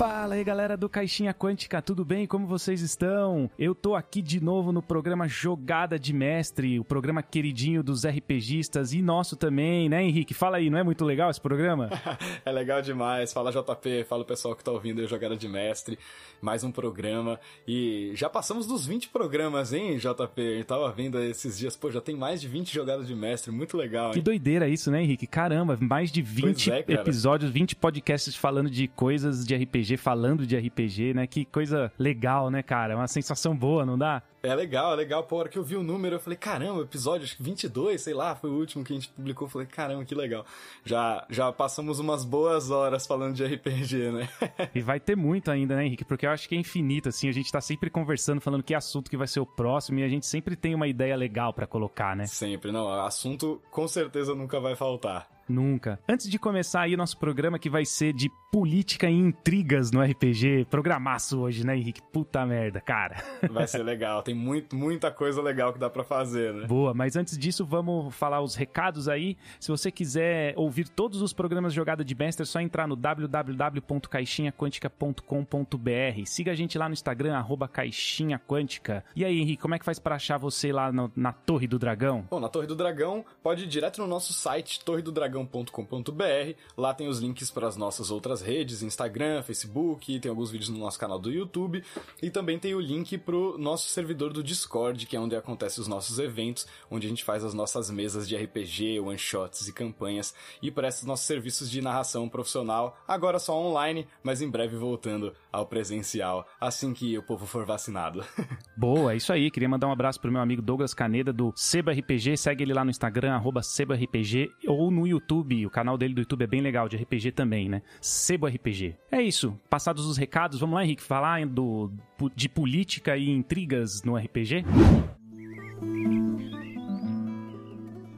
Fala aí galera do Caixinha Quântica, tudo bem? Como vocês estão? Eu tô aqui de novo no programa Jogada de Mestre, o programa queridinho dos RPGistas e nosso também, né Henrique? Fala aí, não é muito legal esse programa? é legal demais, fala JP, fala o pessoal que tá ouvindo aí Jogada de Mestre, mais um programa e já passamos dos 20 programas, hein JP? Eu tava vendo esses dias, pô, já tem mais de 20 Jogadas de Mestre, muito legal, hein? Que doideira isso, né Henrique? Caramba, mais de 20 é, episódios, 20 podcasts falando de coisas de RPG falando de RPG, né? Que coisa legal, né, cara? É uma sensação boa, não dá? É legal, é legal. Pô, a hora que eu vi o número, eu falei, caramba, episódio acho que 22, sei lá, foi o último que a gente publicou. Eu falei, caramba, que legal. Já, já passamos umas boas horas falando de RPG, né? e vai ter muito ainda, né, Henrique? Porque eu acho que é infinito, assim. A gente tá sempre conversando, falando que assunto que vai ser o próximo e a gente sempre tem uma ideia legal para colocar, né? Sempre, não. Assunto com certeza nunca vai faltar. Nunca. Antes de começar aí o nosso programa que vai ser de política e intrigas no RPG, programaço hoje, né, Henrique? Puta merda, cara. Vai ser legal, tem muito, muita coisa legal que dá para fazer, né? Boa, mas antes disso, vamos falar os recados aí. Se você quiser ouvir todos os programas de Jogada de Mestre, é só entrar no www.caixinhaquântica.com.br. Siga a gente lá no Instagram, arroba Caixinha Quântica. E aí, Henrique, como é que faz para achar você lá no, na Torre do Dragão? Bom, na Torre do Dragão, pode ir direto no nosso site, Torre dragão.com.br. Lá tem os links para as nossas outras redes, Instagram, Facebook, tem alguns vídeos no nosso canal do YouTube e também tem o link pro nosso servidor do Discord, que é onde acontecem os nossos eventos, onde a gente faz as nossas mesas de RPG, one shots e campanhas e presta os nossos serviços de narração profissional, agora só online, mas em breve voltando ao presencial, assim que o povo for vacinado. Boa, é isso aí. Queria mandar um abraço pro meu amigo Douglas Caneda do Seba RPG, segue ele lá no Instagram SebaRPG ou no YouTube YouTube, o canal dele do YouTube é bem legal, de RPG também, né? Sebo RPG. É isso. Passados os recados, vamos lá, Henrique, falar do, de política e intrigas no RPG?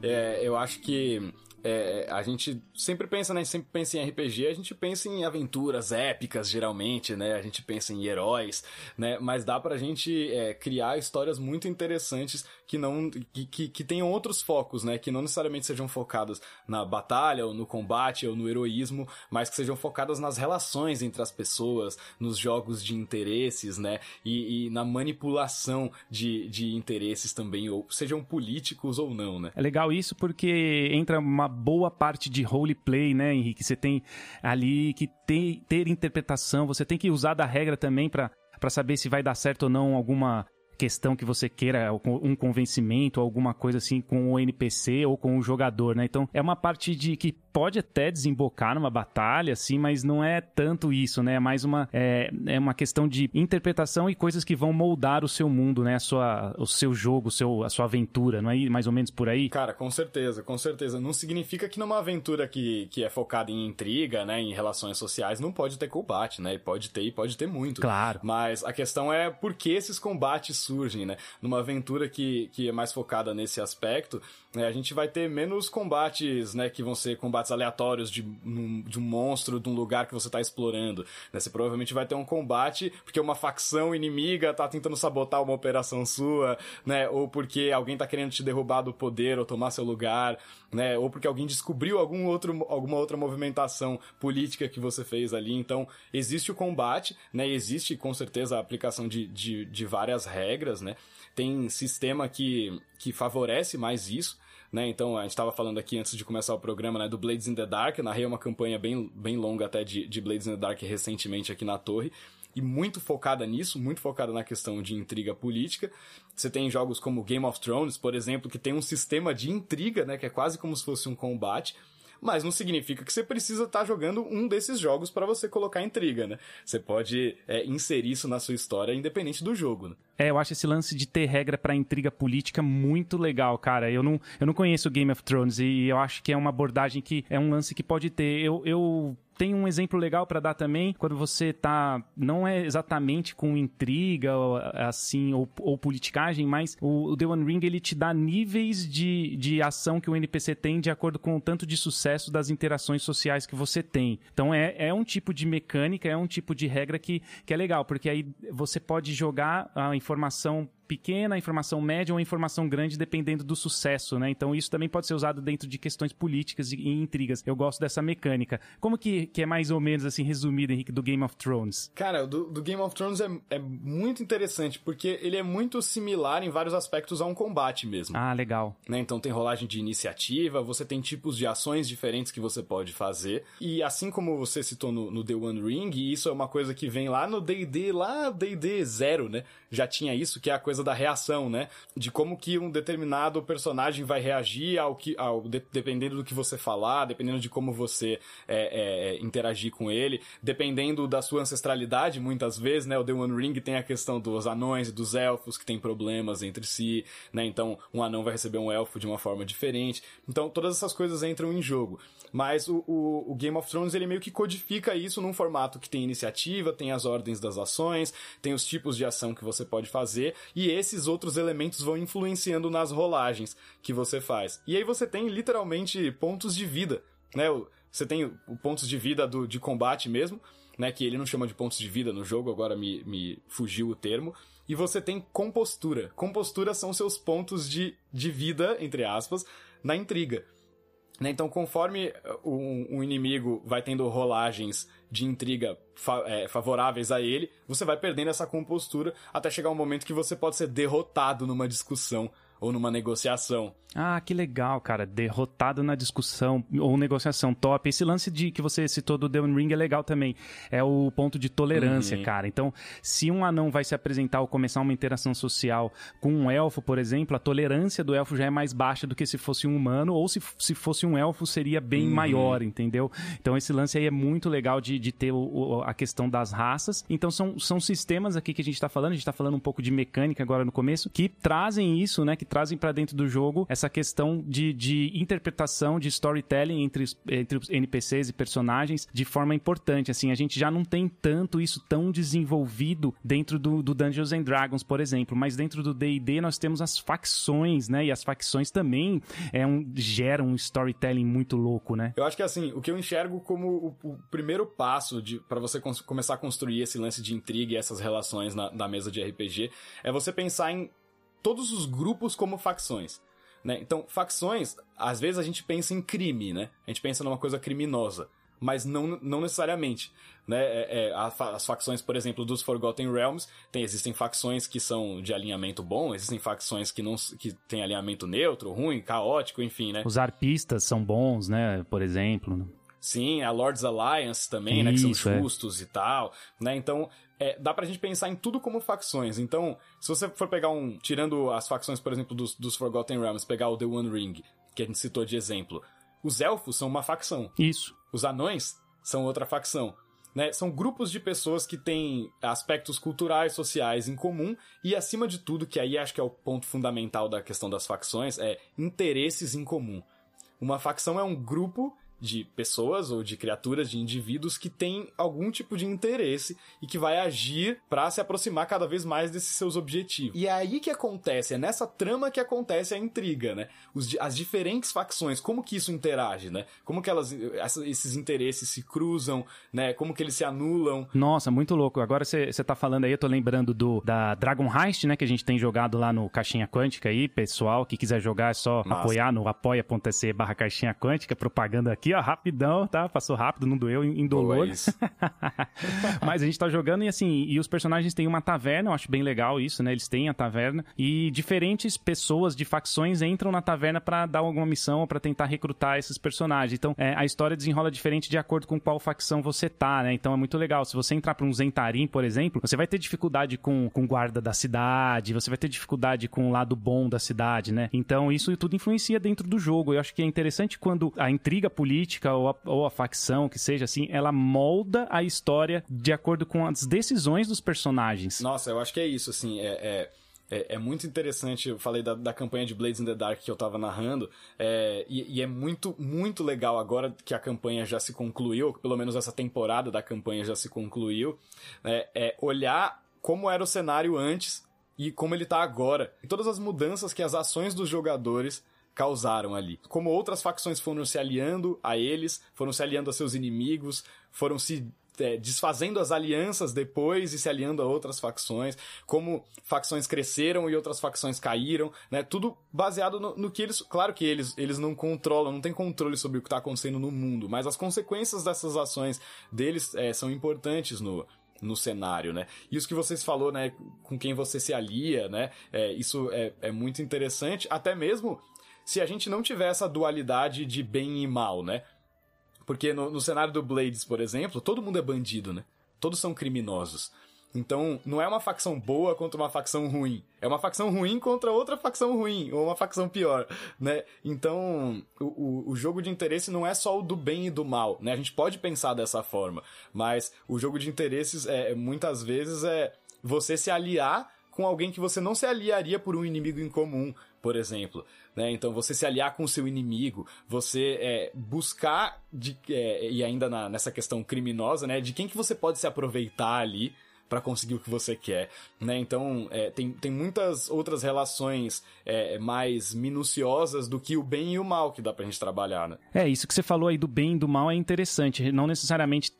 É, eu acho que é, a gente sempre pensa, né? Sempre pensa em RPG, a gente pensa em aventuras épicas, geralmente, né? A gente pensa em heróis, né? Mas dá pra gente é, criar histórias muito interessantes que não que, que, que, tenham outros focos, né? Que não necessariamente sejam focadas na batalha, ou no combate, ou no heroísmo, mas que sejam focadas nas relações entre as pessoas, nos jogos de interesses, né? E, e na manipulação de, de interesses também, ou sejam políticos ou não, né? É legal isso porque entra uma boa parte de roleplay, né, Henrique? Você tem ali que ter, ter interpretação, você tem que usar da regra também para para saber se vai dar certo ou não alguma questão que você queira, um convencimento, alguma coisa assim com o NPC ou com o jogador, né? Então é uma parte de que pode até desembocar numa batalha, assim, mas não é tanto isso, né? É mais uma, é, é uma questão de interpretação e coisas que vão moldar o seu mundo, né? A sua, o seu jogo, o seu, a sua aventura, não é mais ou menos por aí? Cara, com certeza, com certeza. Não significa que numa aventura que, que é focada em intriga, né? Em relações sociais, não pode ter combate, né? E pode ter e pode ter muito. Claro. Mas a questão é por que esses combates surgem, né? Numa aventura que, que é mais focada nesse aspecto, né? a gente vai ter menos combates, né? Que vão ser combates aleatórios de, de um monstro de um lugar que você tá explorando. Né? Você provavelmente vai ter um combate porque uma facção inimiga tá tentando sabotar uma operação sua, né? Ou porque alguém tá querendo te derrubar do poder ou tomar seu lugar, né? Ou porque alguém descobriu algum outro, alguma outra movimentação política que você fez ali. Então, existe o combate, né? Existe com certeza a aplicação de, de, de várias regras, né? Tem sistema que, que favorece mais isso né? Então, a gente estava falando aqui antes de começar o programa, né, do Blades in the Dark, eu narrei uma campanha bem, bem longa até de, de Blades in the Dark recentemente aqui na torre, e muito focada nisso, muito focada na questão de intriga política. Você tem jogos como Game of Thrones, por exemplo, que tem um sistema de intriga, né, que é quase como se fosse um combate, mas não significa que você precisa estar tá jogando um desses jogos para você colocar intriga, né? Você pode é, inserir isso na sua história independente do jogo, né? É, eu acho esse lance de ter regra para intriga política muito legal, cara. Eu não, eu não conheço Game of Thrones e eu acho que é uma abordagem que é um lance que pode ter. Eu, eu tem um exemplo legal para dar também, quando você tá não é exatamente com intriga assim ou, ou politicagem, mas o, o The One Ring ele te dá níveis de, de ação que o NPC tem de acordo com o tanto de sucesso das interações sociais que você tem. Então é, é um tipo de mecânica, é um tipo de regra que, que é legal, porque aí você pode jogar a informação pequena, informação média ou informação grande, dependendo do sucesso, né? Então isso também pode ser usado dentro de questões políticas e intrigas. Eu gosto dessa mecânica. Como que, que é mais ou menos assim resumido, Henrique, do Game of Thrones? Cara, do, do Game of Thrones é, é muito interessante, porque ele é muito similar em vários aspectos a um combate mesmo. Ah, legal. Né? Então tem rolagem de iniciativa, você tem tipos de ações diferentes que você pode fazer. E assim como você citou no, no The One Ring, isso é uma coisa que vem lá no D&D, lá D&D zero, né? Já tinha isso, que é a coisa da reação, né? De como que um determinado personagem vai reagir ao que, ao, de, dependendo do que você falar, dependendo de como você é, é, interagir com ele, dependendo da sua ancestralidade, muitas vezes, né? O The One Ring tem a questão dos anões e dos elfos que têm problemas entre si, né? Então, um anão vai receber um elfo de uma forma diferente. Então, todas essas coisas entram em jogo. Mas o, o, o, Game of Thrones, ele meio que codifica isso num formato que tem iniciativa, tem as ordens das ações, tem os tipos de ação que você pode fazer, e esses outros elementos vão influenciando nas rolagens que você faz. E aí você tem literalmente pontos de vida, né? Você tem pontos de vida do, de combate mesmo, né? Que ele não chama de pontos de vida no jogo, agora me, me fugiu o termo. E você tem compostura. Compostura são seus pontos de, de vida, entre aspas, na intriga. Né? Então, conforme um, um, inimigo vai tendo rolagens de intriga fa é, favoráveis a ele, você vai perdendo essa compostura até chegar um momento que você pode ser derrotado numa discussão ou numa negociação. Ah, que legal, cara. Derrotado na discussão ou negociação top. Esse lance de que você citou do The Ring é legal também. É o ponto de tolerância, uhum. cara. Então, se um anão vai se apresentar ou começar uma interação social com um elfo, por exemplo, a tolerância do elfo já é mais baixa do que se fosse um humano, ou se, se fosse um elfo seria bem uhum. maior, entendeu? Então, esse lance aí é muito legal de, de ter o, o, a questão das raças. Então, são, são sistemas aqui que a gente tá falando, a gente tá falando um pouco de mecânica agora no começo, que trazem isso, né? Que trazem para dentro do jogo essa questão de, de interpretação, de storytelling entre, entre os NPCs e personagens de forma importante. Assim, a gente já não tem tanto isso tão desenvolvido dentro do, do Dungeons and Dragons, por exemplo, mas dentro do D&D nós temos as facções, né? E as facções também é um, geram um storytelling muito louco, né? Eu acho que assim, o que eu enxergo como o, o primeiro passo para você começar a construir esse lance de intriga e essas relações na, na mesa de RPG é você pensar em todos os grupos como facções. Né? Então, facções, às vezes a gente pensa em crime, né? A gente pensa numa coisa criminosa, mas não, não necessariamente. Né? É, é, as facções, por exemplo, dos Forgotten Realms, tem, existem facções que são de alinhamento bom, existem facções que não que têm alinhamento neutro, ruim, caótico, enfim, né? Os arpistas são bons, né? Por exemplo. Sim, a Lords Alliance também, Isso, né? Que são é. justos é. e tal, né? Então, é, dá pra gente pensar em tudo como facções. Então, se você for pegar um. Tirando as facções, por exemplo, dos, dos Forgotten Realms, pegar o The One Ring, que a gente citou de exemplo. Os elfos são uma facção. Isso. Os anões são outra facção. Né? São grupos de pessoas que têm aspectos culturais, sociais em comum e, acima de tudo, que aí acho que é o ponto fundamental da questão das facções, é interesses em comum. Uma facção é um grupo de pessoas ou de criaturas, de indivíduos que têm algum tipo de interesse e que vai agir para se aproximar cada vez mais desses seus objetivos. E é aí que acontece, é nessa trama que acontece a intriga, né? Os, as diferentes facções, como que isso interage, né? Como que elas, esses interesses se cruzam, né? Como que eles se anulam. Nossa, muito louco. Agora você tá falando aí, eu tô lembrando do da Dragon Heist, né? Que a gente tem jogado lá no Caixinha Quântica aí, pessoal que quiser jogar é só Nossa. apoiar no apoia.se barra Caixinha Quântica, propaganda aqui ó, rapidão, tá? Passou rápido, não doeu, indolor. Mas a gente tá jogando e assim, e os personagens têm uma taverna, eu acho bem legal isso, né? Eles têm a taverna e diferentes pessoas de facções entram na taverna para dar alguma missão ou pra tentar recrutar esses personagens. Então, é, a história desenrola diferente de acordo com qual facção você tá, né? Então é muito legal. Se você entrar pra um Zentarim, por exemplo, você vai ter dificuldade com, com guarda da cidade, você vai ter dificuldade com o lado bom da cidade, né? Então isso tudo influencia dentro do jogo. Eu acho que é interessante quando a intriga política política ou a, ou a facção, que seja assim, ela molda a história de acordo com as decisões dos personagens. Nossa, eu acho que é isso, assim, é... é... É, é, muito interessante, eu falei da, da campanha de Blades in the Dark que eu tava narrando, é, e, e, é muito, muito legal agora que a campanha já se concluiu, pelo menos essa temporada da campanha já se concluiu, é, é olhar como era o cenário antes e como ele tá agora. E todas as mudanças que as ações dos jogadores causaram ali. Como outras facções foram se aliando a eles, foram se aliando a seus inimigos, foram se é, desfazendo as alianças depois e se aliando a outras facções, como facções cresceram e outras facções caíram, né? Tudo baseado no, no que eles. Claro que eles, eles não controlam, não tem controle sobre o que está acontecendo no mundo, mas as consequências dessas ações deles é, são importantes no, no cenário, né? E isso que vocês falou, né? Com quem você se alia, né? É, isso é, é muito interessante, até mesmo se a gente não tiver essa dualidade de bem e mal, né? Porque no, no cenário do Blades, por exemplo, todo mundo é bandido, né? Todos são criminosos. Então, não é uma facção boa contra uma facção ruim. É uma facção ruim contra outra facção ruim, ou uma facção pior, né? Então, o, o, jogo de interesse não é só o do bem e do mal, né? A gente pode pensar dessa forma, mas o jogo de interesses, é, muitas vezes, é você se aliar com alguém que você não se aliaria por um inimigo em comum, por exemplo. Né? Então, você se aliar com o seu inimigo, você é, buscar, de, é, e ainda na, nessa questão criminosa, né? De quem que você pode se aproveitar ali para conseguir o que você quer, né? Então, é, tem, tem muitas outras relações é, mais minuciosas do que o bem e o mal que dá pra gente trabalhar, né? É, isso que você falou aí do bem e do mal é interessante. Não necessariamente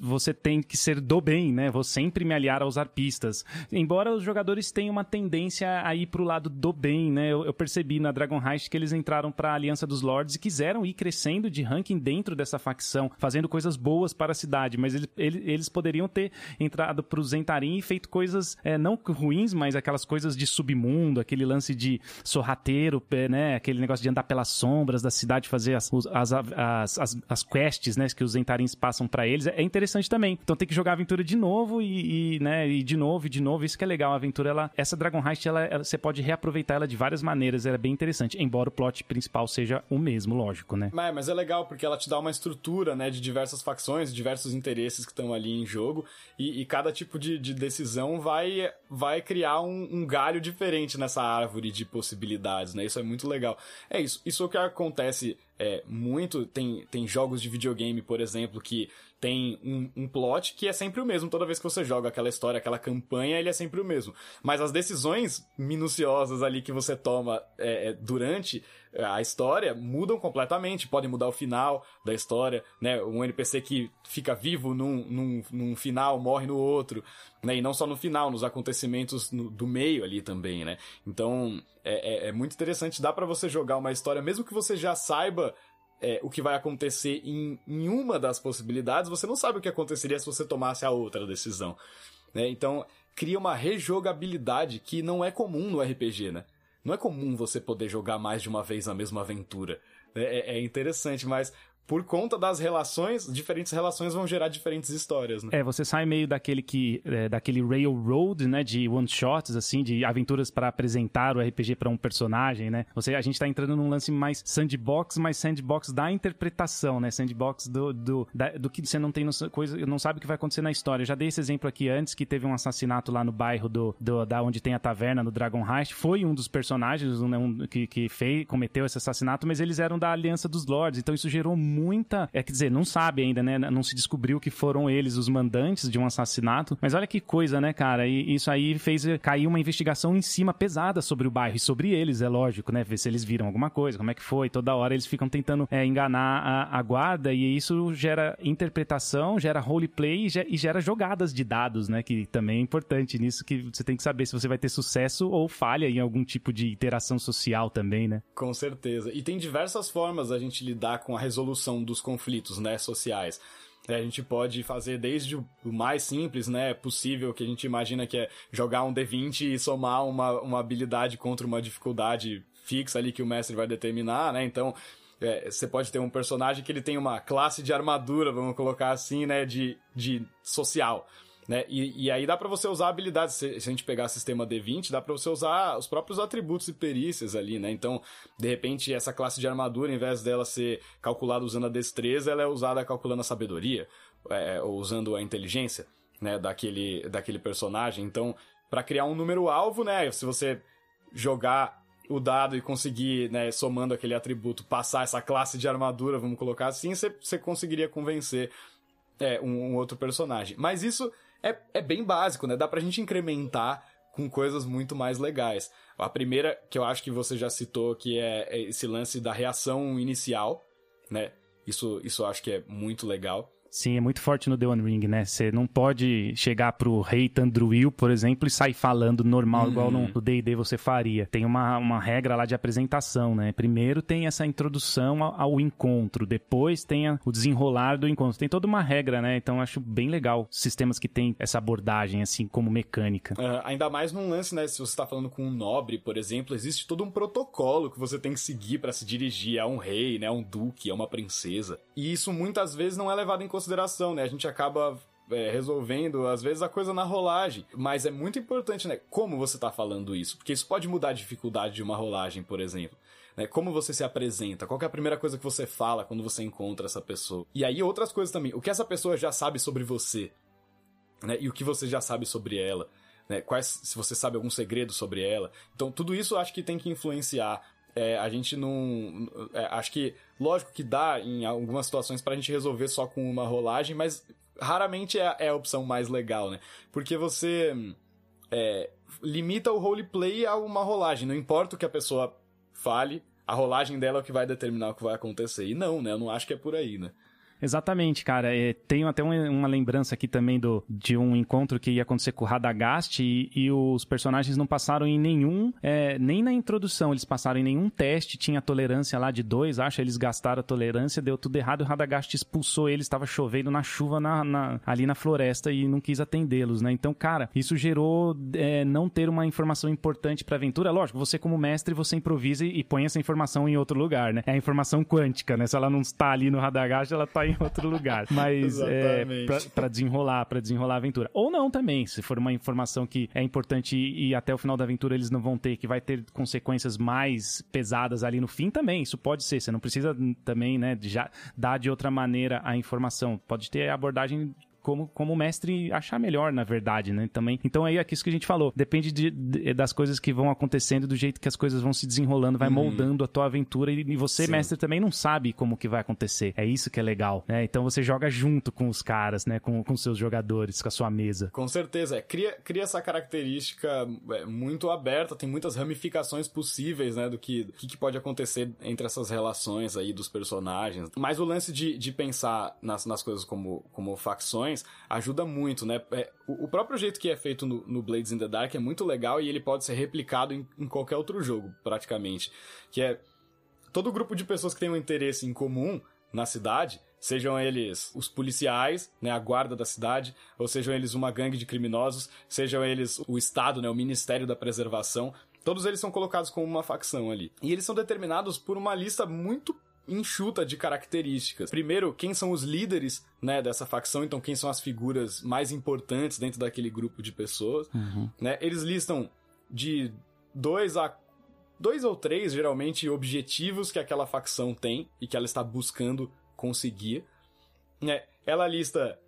você tem que ser do bem, né? Vou sempre me aliar aos arpistas. Embora os jogadores tenham uma tendência a ir pro lado do bem, né? Eu, eu percebi na Dragon Heist que eles entraram pra Aliança dos Lords e quiseram ir crescendo de ranking dentro dessa facção, fazendo coisas boas para a cidade, mas eles, eles poderiam ter entrado pros Zentarim e feito coisas é, não ruins, mas aquelas coisas de submundo, aquele lance de sorrateiro, né? Aquele negócio de andar pelas sombras da cidade, fazer as, as, as, as, as quests, né? Que os Zentarins passam para eles. É interessante também. Então tem que jogar a aventura de novo e, e, né? E de novo e de novo. Isso que é legal. A aventura, ela, essa Dragon Heist, ela, ela, você pode reaproveitar ela de várias maneiras. Ela é bem interessante. Embora o plot principal seja o mesmo, lógico, né? Mas, mas é legal porque ela te dá uma estrutura, né? De diversas facções, diversos interesses que estão ali em jogo. E, e cada tipo de, de decisão vai, vai criar um, um, galho diferente nessa árvore de possibilidades, né? Isso é muito legal. É isso. Isso é o que acontece é, muito. Tem, tem jogos de videogame, por exemplo, que tem um, um plot que é sempre o mesmo. Toda vez que você joga aquela história, aquela campanha, ele é sempre o mesmo. Mas as decisões minuciosas ali que você toma é, é durante a história mudam completamente, podem mudar o final da história, né? Um NPC que fica vivo num, num, num final, morre no outro, né? E não só no final, nos acontecimentos no, do meio ali também, né? Então, é, é, é muito interessante, dá para você jogar uma história, mesmo que você já saiba é, o que vai acontecer em, em uma das possibilidades, você não sabe o que aconteceria se você tomasse a outra decisão, né? Então, cria uma rejogabilidade que não é comum no RPG, né? Não é comum você poder jogar mais de uma vez a mesma aventura. É, é, é interessante, mas por conta das relações, diferentes relações vão gerar diferentes histórias, né? É, você sai meio daquele que é, daquele railroad, né, de one shots assim, de aventuras para apresentar o RPG para um personagem, né? Você a gente tá entrando num lance mais sandbox, mais sandbox da interpretação, né? Sandbox do do, da, do que você não tem no, coisa, não sabe o que vai acontecer na história. Eu já dei esse exemplo aqui antes que teve um assassinato lá no bairro do, do da onde tem a taverna no Dragon Heist, foi um dos personagens um, um, que que fez, cometeu esse assassinato, mas eles eram da Aliança dos Lords, então isso gerou muita. É, quer dizer, não sabe ainda, né? Não se descobriu que foram eles os mandantes de um assassinato. Mas olha que coisa, né, cara? E isso aí fez cair uma investigação em cima pesada sobre o bairro e sobre eles, é lógico, né? Ver se eles viram alguma coisa, como é que foi. Toda hora eles ficam tentando é, enganar a, a, guarda e isso gera interpretação, gera roleplay e gera jogadas de dados, né? Que também é importante nisso, que você tem que saber se você vai ter sucesso ou falha em algum tipo de interação social também, né? Com certeza. E tem diversas formas a gente lidar com a resolução dos conflitos, né, sociais. É, a gente pode fazer desde o mais simples, né, possível, que a gente imagina que é jogar um D20 e somar uma, uma habilidade contra uma dificuldade fixa ali que o mestre vai determinar, né, então é, você pode ter um personagem que ele tem uma classe de armadura, vamos colocar assim, né, de, de social. Né? E, e aí dá para você usar habilidades. Se, se, a gente pegar sistema D20, dá para você usar os próprios atributos e perícias ali, né? Então, de repente, essa classe de armadura, em vez dela ser calculada usando a destreza, ela é usada calculando a sabedoria, é, ou usando a inteligência, né? Daquele, daquele personagem. Então, para criar um número alvo, né? Se você jogar o dado e conseguir, né, somando aquele atributo, passar essa classe de armadura, vamos colocar assim, você conseguiria convencer é, um, um outro personagem. Mas isso é, é bem básico, né? Dá pra gente incrementar com coisas muito mais legais. A primeira, que eu acho que você já citou, que é, é esse lance da reação inicial, né? Isso, isso eu acho que é muito legal. Sim, é muito forte no The One Ring, né? Você não pode chegar pro rei Tandruil, por exemplo, e sair falando normal, uhum. igual no D&D você faria. Tem uma, uma regra lá de apresentação, né? Primeiro tem essa introdução ao, ao encontro, depois tem a, o desenrolar do encontro. Tem toda uma regra, né? Então acho bem legal sistemas que tem essa abordagem, assim, como mecânica. Uh, ainda mais num lance, né? Se você tá falando com um nobre, por exemplo, existe todo um protocolo que você tem que seguir para se dirigir a um rei, né? A um duque, a uma princesa. E isso muitas vezes não é levado em consideração, né? A gente acaba é, resolvendo, às vezes, a coisa na rolagem. Mas é muito importante, né? Como você tá falando isso? Porque isso pode mudar a dificuldade de uma rolagem, por exemplo. Né? Como você se apresenta? Qual é a primeira coisa que você fala quando você encontra essa pessoa? E aí, outras coisas também. O que essa pessoa já sabe sobre você? Né? E o que você já sabe sobre ela? Né? Quais, se você sabe algum segredo sobre ela. Então, tudo isso eu acho que tem que influenciar é, a gente não. É, acho que, lógico que dá em algumas situações pra gente resolver só com uma rolagem, mas raramente é, é a opção mais legal, né? Porque você é, limita o roleplay a uma rolagem, não importa o que a pessoa fale, a rolagem dela é o que vai determinar o que vai acontecer. E não, né? Eu não acho que é por aí, né? Exatamente, cara. É, tenho até uma, uma, lembrança aqui também do, de um encontro que ia acontecer com o Radagast e, e os personagens não passaram em nenhum, é, nem na introdução, eles passaram em nenhum teste, tinha tolerância lá de dois, acho, eles gastaram a tolerância, deu tudo errado, e o Radagast expulsou eles, estava chovendo na chuva na, na, ali na floresta e não quis atendê-los, né? Então, cara, isso gerou é, não ter uma informação importante pra aventura. Lógico, você como mestre, você improvisa e, e põe essa informação em outro lugar, né? É a informação quântica, né? Se ela não está ali no Radagast, ela tá em outro lugar. Mas é, para desenrolar, para desenrolar a aventura. Ou não também, se for uma informação que é importante e, e até o final da aventura eles não vão ter, que vai ter consequências mais pesadas ali no fim também. Isso pode ser. Você não precisa também, né, já dar de outra maneira a informação. Pode ter abordagem como, como o mestre achar melhor, na verdade, né? Também. Então aí é isso que a gente falou. Depende de, de, das coisas que vão acontecendo, do jeito que as coisas vão se desenrolando, vai uhum. moldando a tua aventura e, e você, Sim. mestre, também não sabe como que vai acontecer. É isso que é legal, né? Então você joga junto com os caras, né? Com, com seus jogadores, com a sua mesa. Com certeza. É, cria, cria essa característica é, muito aberta, tem muitas ramificações possíveis, né? Do que, que, que pode acontecer entre essas relações aí dos personagens. Mas o lance de, de pensar nas, nas coisas como, como facções ajuda muito, né? É, o, o, próprio jeito que é feito no, no, Blades in the Dark é muito legal e ele pode ser replicado em, em qualquer outro jogo, praticamente. Que é todo grupo de pessoas que tem um interesse em comum na cidade, sejam eles os policiais, né, a guarda da cidade, ou sejam eles uma gangue de criminosos, sejam eles o Estado, né, o Ministério da Preservação, todos eles são colocados como uma facção ali. E eles são determinados por uma lista muito enxuta de características. Primeiro, quem são os líderes, né, dessa facção, então quem são as figuras mais importantes dentro daquele grupo de pessoas, uhum. né? Eles listam de dois a dois ou três, geralmente, objetivos que aquela facção tem e que ela está buscando conseguir. Né? Ela lista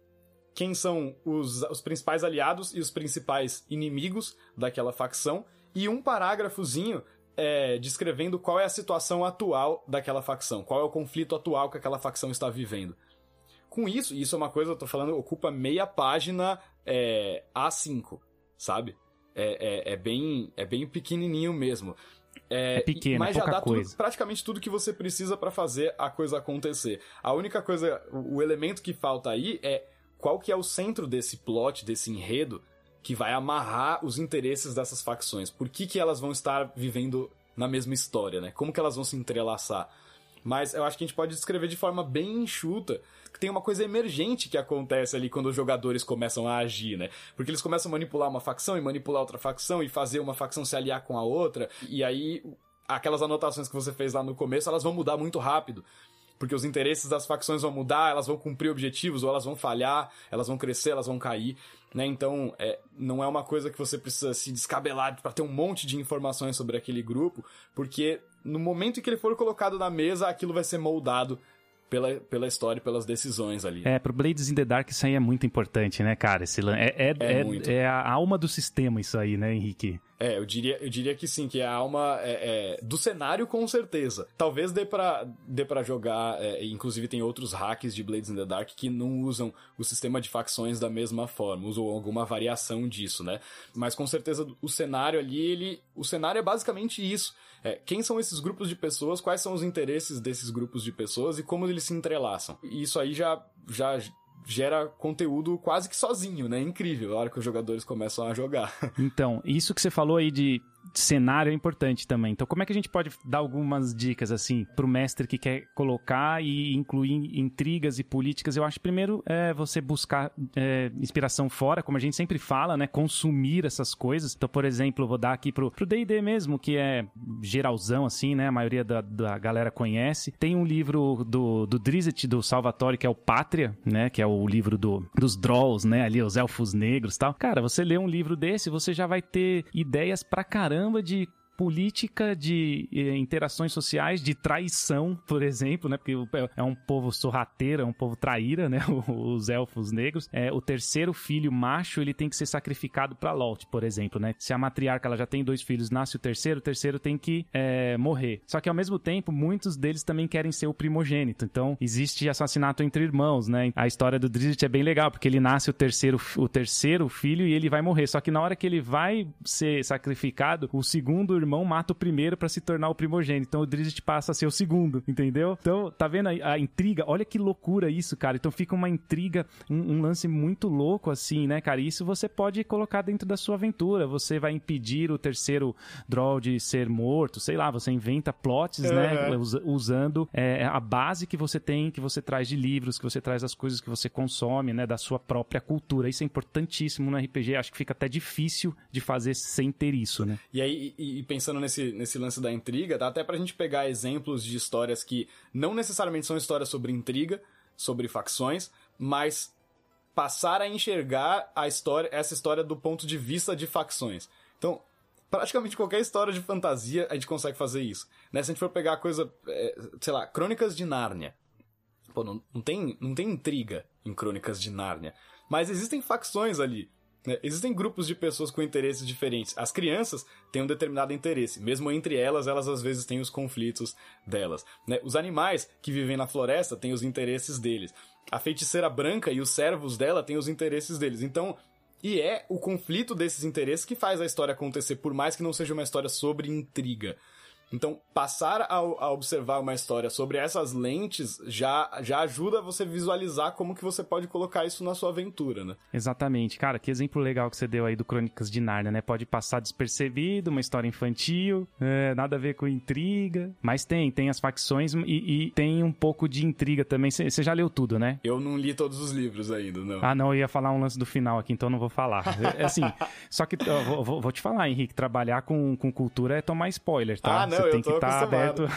quem são os, os principais aliados e os principais inimigos daquela facção e um parágrafozinho é, descrevendo qual é a situação atual daquela facção, qual é o conflito atual que aquela facção está vivendo. Com isso, isso é uma coisa, eu tô falando, ocupa meia página é, A5, sabe? É, é, é, bem, é bem pequenininho mesmo. É, é pequeno, mas já dá tudo, praticamente tudo que você precisa para fazer a coisa acontecer. A única coisa, o, o elemento que falta aí é qual que é o centro desse plot, desse enredo, que vai amarrar os interesses dessas facções. Por que, que elas vão estar vivendo na mesma história, né? Como que elas vão se entrelaçar? Mas eu acho que a gente pode descrever de forma bem enxuta que tem uma coisa emergente que acontece ali quando os jogadores começam a agir, né? Porque eles começam a manipular uma facção e manipular outra facção e fazer uma facção se aliar com a outra, e aí aquelas anotações que você fez lá no começo, elas vão mudar muito rápido porque os interesses das facções vão mudar, elas vão cumprir objetivos, ou elas vão falhar, elas vão crescer, elas vão cair, né? Então, é, não é uma coisa que você precisa se descabelar para ter um monte de informações sobre aquele grupo, porque no momento em que ele for colocado na mesa, aquilo vai ser moldado pela, pela história e pelas decisões ali. É, pro Blades in the Dark isso aí é muito importante, né, cara? Esse, é, é, é, é, é a alma do sistema isso aí, né, Henrique? É, eu diria, eu diria que sim, que é a alma é, é, do cenário com certeza. Talvez dê pra, dê pra jogar, é, inclusive tem outros hacks de Blades in the Dark que não usam o sistema de facções da mesma forma, usam alguma variação disso, né? Mas com certeza o cenário ali, ele. O cenário é basicamente isso. É, quem são esses grupos de pessoas, quais são os interesses desses grupos de pessoas e como eles se entrelaçam. E isso aí já, já gera conteúdo quase que sozinho, né? Incrível a hora que os jogadores começam a jogar. Então, isso que você falou aí de cenário é importante também. Então, como é que a gente pode dar algumas dicas, assim, pro mestre que quer colocar e incluir intrigas e políticas? Eu acho, primeiro, é você buscar é, inspiração fora, como a gente sempre fala, né? Consumir essas coisas. Então, por exemplo, vou dar aqui pro D&D mesmo, que é geralzão, assim, né? A maioria da, da galera conhece. Tem um livro do, do Drizzt, do Salvatore, que é o Pátria, né? Que é o livro do, dos Drolls, né? Ali, os Elfos Negros tal. Cara, você lê um livro desse, você já vai ter ideias pra caramba caramba de política de eh, interações sociais, de traição, por exemplo, né? Porque é um povo sorrateiro, é um povo traíra, né? Os elfos negros. É, o terceiro filho macho, ele tem que ser sacrificado para Lot, por exemplo, né? Se a matriarca ela já tem dois filhos, nasce o terceiro, o terceiro tem que é, morrer. Só que ao mesmo tempo, muitos deles também querem ser o primogênito. Então, existe assassinato entre irmãos, né? A história do Drizzt é bem legal, porque ele nasce o terceiro, o terceiro filho e ele vai morrer. Só que na hora que ele vai ser sacrificado, o segundo irmão irmão mata o primeiro para se tornar o primogênito. Então o Drizzt passa a ser o segundo, entendeu? Então, tá vendo a, a intriga? Olha que loucura isso, cara. Então fica uma intriga, um, um, lance muito louco assim, né, cara? Isso você pode colocar dentro da sua aventura. Você vai impedir o terceiro Droll de ser morto, sei lá, você inventa plots, uhum. né? usando é, a base que você tem, que você traz de livros, que você traz das coisas que você consome, né? Da sua própria cultura. Isso é importantíssimo no RPG. Acho que fica até difícil de fazer sem ter isso, né? E aí, e, e pensando nesse, nesse lance da intriga, dá até pra gente pegar exemplos de histórias que não necessariamente são histórias sobre intriga, sobre facções, mas passar a enxergar a história, essa história do ponto de vista de facções. Então, praticamente qualquer história de fantasia a gente consegue fazer isso. Né? Se a gente for pegar coisa, é, sei lá, Crônicas de Nárnia. Pô, não, não, tem, não tem intriga em Crônicas de Nárnia. Mas existem facções ali. Né? Existem grupos de pessoas com interesses diferentes. As crianças têm um determinado interesse. Mesmo entre elas, elas às vezes têm os conflitos delas. Né? Os animais que vivem na floresta têm os interesses deles. A feiticeira branca e os servos dela têm os interesses deles. Então, e é o conflito desses interesses que faz a história acontecer, por mais que não seja uma história sobre intriga. Então, passar a, a, observar uma história sobre essas lentes já, já ajuda você visualizar como que você pode colocar isso na sua aventura, né? Exatamente. Cara, que exemplo legal que você deu aí do Crônicas de Nárnia, né? Pode passar despercebido, uma história infantil, é, nada a ver com intriga, mas tem, tem as facções e, e tem um pouco de intriga também. Você já leu tudo, né? Eu não li todos os livros ainda, não. Ah, não, eu ia falar um lance do final aqui, então não vou falar. É, assim, só que vou, vou, vou, te falar, Henrique, trabalhar com, com cultura é tomar spoiler, tá? Ah, não, você tem que estar tá aberto.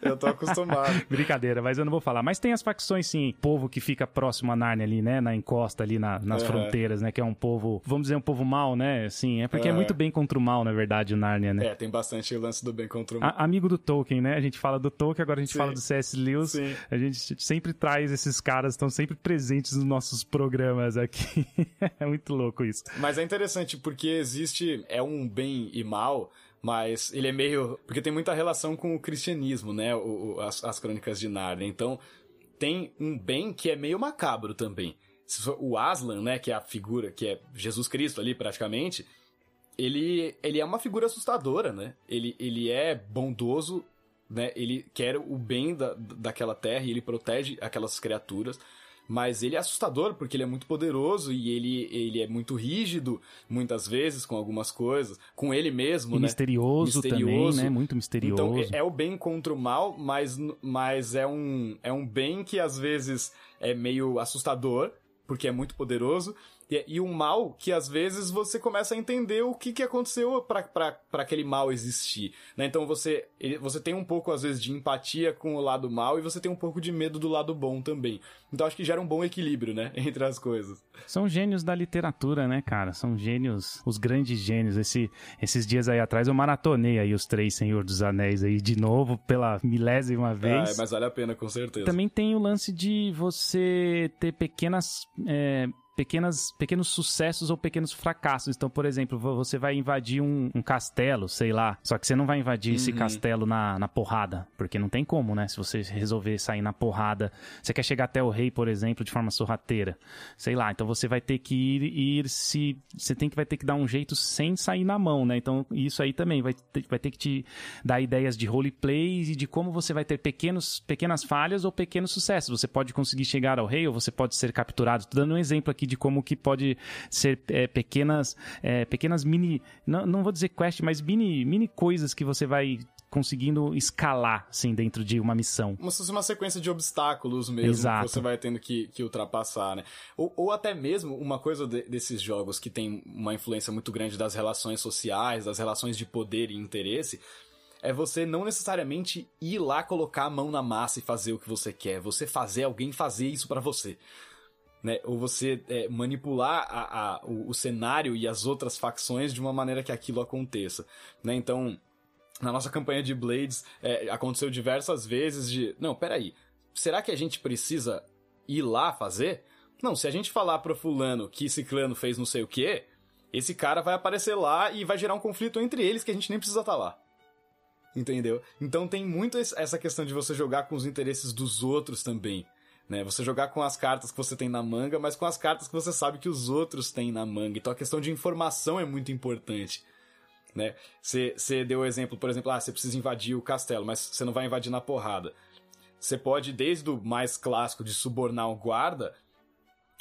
Eu tô acostumado. Brincadeira, mas eu não vou falar. Mas tem as facções, sim. Povo que fica próximo a Narnia ali, né? Na encosta ali, na, nas fronteiras, né? Que é um povo, vamos dizer, um povo mal, né? Sim, é porque é muito bem contra o mal, na verdade, o Narnia, né? É, tem bastante lance do bem contra o mal. A, amigo do Tolkien, né? A gente fala do Tolkien, agora a gente sim. fala do C.S. Lewis. Sim. A gente sempre traz esses caras, estão sempre presentes nos nossos programas aqui. é muito louco isso. Mas é interessante porque existe, é um bem e mal, mas ele é meio. Porque tem muita relação com o cristianismo, né? O, o, as, as crônicas de Narnia. Então, tem um bem que é meio macabro também. O Aslan, né? Que é a figura, que é Jesus Cristo ali praticamente. Ele, ele é uma figura assustadora, né? Ele, ele é bondoso, né? Ele quer o bem da, daquela terra e ele protege aquelas criaturas mas ele é assustador porque ele é muito poderoso e ele, ele é muito rígido, muitas vezes, com algumas coisas, com ele mesmo, e né? Misterioso, misterioso também, né? Muito misterioso. Então, é, é o bem contra o mal, mas, mas é, um, é um bem que às vezes é meio assustador, porque é muito poderoso, e, um mal que às vezes você começa a entender o que, que aconteceu para aquele mal existir. Né? Então você, você tem um pouco, às vezes, de empatia com o lado mal e você tem um pouco de medo do lado bom também. Então acho que gera um bom equilíbrio, né? Entre as coisas. São gênios da literatura, né, cara? São gênios, os grandes gênios. Esse, esses dias aí atrás eu maratonei aí os três Senhor dos Anéis aí de novo pela milésima vez. Ah, mas vale a pena, com certeza. Também tem o lance de você ter pequenas. É, pequenas, pequenos sucessos ou pequenos fracassos. Então, por exemplo, você vai invadir um, um castelo, sei lá. Só que você não vai invadir uhum. esse castelo na, na porrada, porque não tem como, né? Se você resolver sair na porrada, você quer chegar até o rei, por exemplo, de forma sorrateira, sei lá. Então você vai ter que ir, ir se você tem que vai ter que dar um jeito sem sair na mão, né? Então isso aí também vai ter, vai ter que te dar ideias de roleplays e de como você vai ter pequenos, pequenas falhas ou pequenos sucessos. Você pode conseguir chegar ao rei ou você pode ser capturado. Tô dando um exemplo aqui de como que pode ser é, pequenas, é, pequenas mini, não, não vou dizer quest, mas mini, mini coisas que você vai conseguindo escalar, assim, dentro de uma missão. Como se fosse uma sequência de obstáculos mesmo Exato. que você vai tendo que, que ultrapassar, né? Ou, ou até mesmo uma coisa de, desses jogos que tem uma influência muito grande das relações sociais, das relações de poder e interesse, é você não necessariamente ir lá colocar a mão na massa e fazer o que você quer, você fazer alguém fazer isso para você. Né? Ou você é, manipular a, a, o, o, cenário e as outras facções de uma maneira que aquilo aconteça. Né? Então, na nossa campanha de Blades, é, aconteceu diversas vezes de. Não, peraí. Será que a gente precisa ir lá fazer? Não, se a gente falar pro fulano que esse clã fez não sei o que, esse cara vai aparecer lá e vai gerar um conflito entre eles que a gente nem precisa estar tá lá. Entendeu? Então tem muito essa questão de você jogar com os interesses dos outros também. Né? Você jogar com as cartas que você tem na manga, mas com as cartas que você sabe que os outros têm na manga. Então a questão de informação é muito importante né? Você deu o exemplo, por exemplo, ah, você precisa invadir o castelo, mas você não vai invadir na porrada. Você pode, desde o mais clássico de subornar um guarda,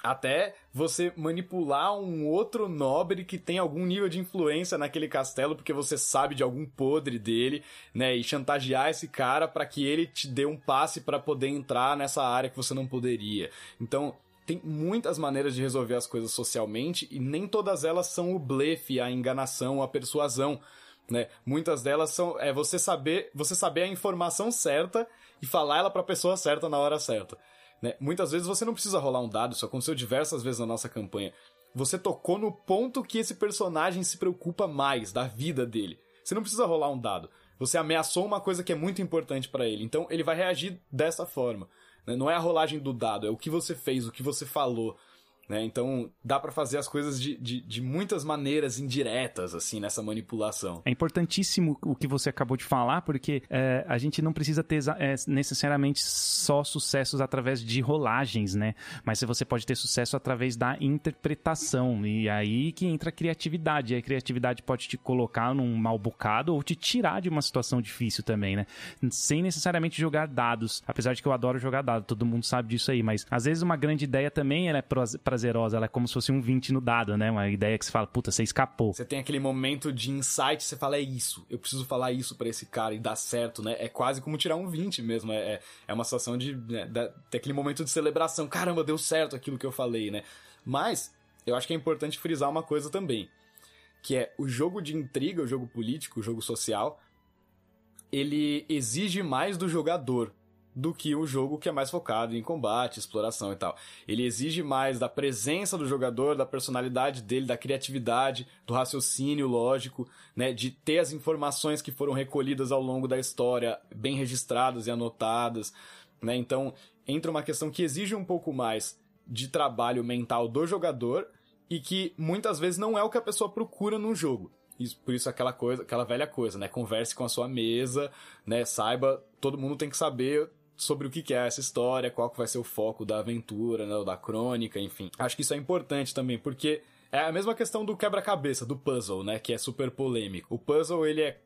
até você manipular um outro nobre que tem algum nível de influência naquele castelo, porque você sabe de algum podre dele, né? E chantagear esse cara para que ele te dê um passe para poder entrar nessa área que você não poderia. Então, tem muitas maneiras de resolver as coisas socialmente e nem todas elas são o blefe, a enganação, a persuasão, né? Muitas delas são é você saber, você saber a informação certa e falar ela para a pessoa certa na hora certa, né? Muitas vezes você não precisa rolar um dado, isso aconteceu diversas vezes na nossa campanha. Você tocou no ponto que esse personagem se preocupa mais da vida dele. Você não precisa rolar um dado. Você ameaçou uma coisa que é muito importante para ele. Então ele vai reagir dessa forma. Né? Não é a rolagem do dado, é o que você fez, o que você falou. Né? Então dá para fazer as coisas de, de, de, muitas maneiras indiretas, assim, nessa manipulação. É importantíssimo o que você acabou de falar, porque é, a gente não precisa ter é, necessariamente só sucessos através de rolagens, né? Mas você pode ter sucesso através da interpretação. E aí que entra a criatividade. E a criatividade pode te colocar num mal bocado ou te tirar de uma situação difícil também, né? Sem necessariamente jogar dados. Apesar de que eu adoro jogar dados, todo mundo sabe disso aí. Mas às vezes uma grande ideia também é prazerosa prazerosa, ela é como se fosse um 20 no dado, né? Uma ideia que você fala, puta, você escapou. Você tem aquele momento de insight, você fala, é isso, eu preciso falar isso para esse cara e dar certo, né? É quase como tirar um 20 mesmo, é, é, é uma situação de, né, ter aquele momento de celebração, caramba, deu certo aquilo que eu falei, né? Mas, eu acho que é importante frisar uma coisa também, que é o jogo de intriga, o jogo político, o jogo social, ele exige mais do jogador do que o jogo que é mais focado em combate, exploração e tal. Ele exige mais da presença do jogador, da personalidade dele, da criatividade, do raciocínio lógico, né, de ter as informações que foram recolhidas ao longo da história bem registradas e anotadas, né? Então, entra uma questão que exige um pouco mais de trabalho mental do jogador e que muitas vezes não é o que a pessoa procura no jogo. Isso, por isso aquela coisa, aquela velha coisa, né? Converse com a sua mesa, né? Saiba, todo mundo tem que saber sobre o que é essa história, qual que vai ser o foco da aventura, né, da crônica, enfim. Acho que isso é importante também, porque é a mesma questão do quebra-cabeça, do puzzle, né, que é super polêmico. O puzzle, ele é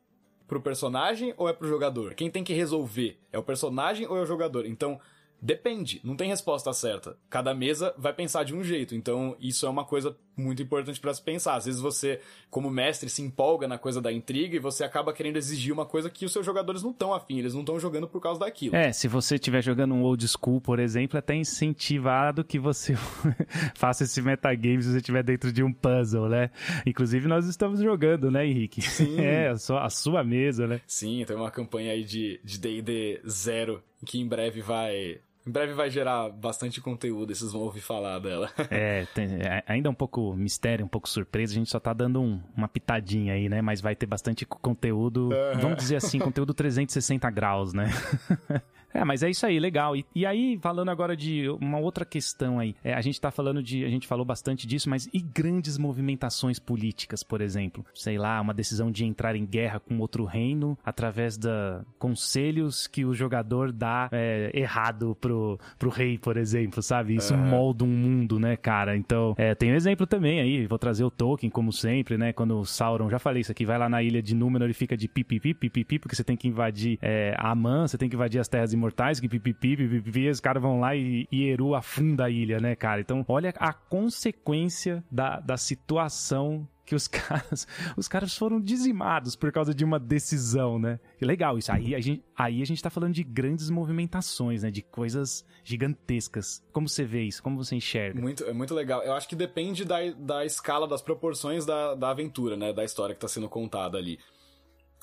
pro personagem ou é pro jogador? Quem tem que resolver? É o personagem ou é o jogador? Então, Depende, não tem resposta certa. Cada mesa vai pensar de um jeito, então isso é uma coisa muito importante para se pensar. Às vezes você, como mestre, se empolga na coisa da intriga e você acaba querendo exigir uma coisa que os seus jogadores não estão afim, eles não estão jogando por causa daquilo. É, se você estiver jogando um old school, por exemplo, é até incentivado que você faça esse metagame se você estiver dentro de um puzzle, né? Inclusive nós estamos jogando, né, Henrique? Sim. É, a sua, a sua mesa, né? Sim, tem uma campanha aí de D&D zero que em breve vai Em breve vai gerar bastante conteúdo, e vocês vão ouvir falar dela. é, tem, é, ainda é um pouco mistério, um pouco surpresa, a gente só tá dando um, uma pitadinha aí, né? Mas vai ter bastante conteúdo, uhum. vamos dizer assim, conteúdo 360 graus, né? É, mas é isso aí, legal. E, e aí, falando agora de uma outra questão aí, é, a gente tá falando de, a gente falou bastante disso, mas e grandes movimentações políticas, por exemplo? Sei lá, uma decisão de entrar em guerra com outro reino através da conselhos que o jogador dá é, errado pro, pro rei, por exemplo, sabe? Isso molda um mundo, né, cara? Então, é, tem um exemplo também aí, vou trazer o Tolkien, como sempre, né? Quando o Sauron, já falei isso aqui, vai lá na ilha de Númenor e fica de pipipi, pipipi, porque você tem que invadir é, Amã, você tem que invadir as terras imortais imortais, que pipipi, pipipi, os caras vão lá e, e Eru afunda a ilha, né, cara? Então, olha a consequência da, da situação que os caras, os caras foram dizimados por causa de uma decisão, né? Legal isso. Aí a gente, aí a gente tá falando de grandes movimentações, né? De coisas gigantescas. Como você vê isso? Como você enxerga? Muito, é muito legal. Eu acho que depende da, da escala, das proporções da, da aventura, né? Da história que tá sendo contada ali.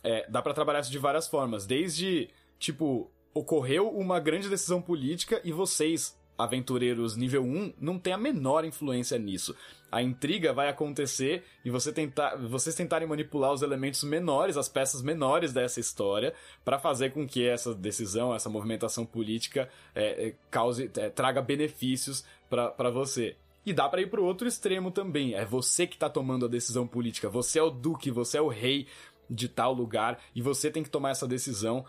É, dá para trabalhar isso de várias formas. Desde, tipo, ocorreu uma grande decisão política e vocês, aventureiros nível 1, não têm a menor influência nisso. A intriga vai acontecer e você tentar, vocês tentarem manipular os elementos menores, as peças menores dessa história, para fazer com que essa decisão, essa movimentação política é, é, cause, é, traga benefícios para você. E dá para ir pro outro extremo também. É você que tá tomando a decisão política. Você é o duque, você é o rei de tal lugar e você tem que tomar essa decisão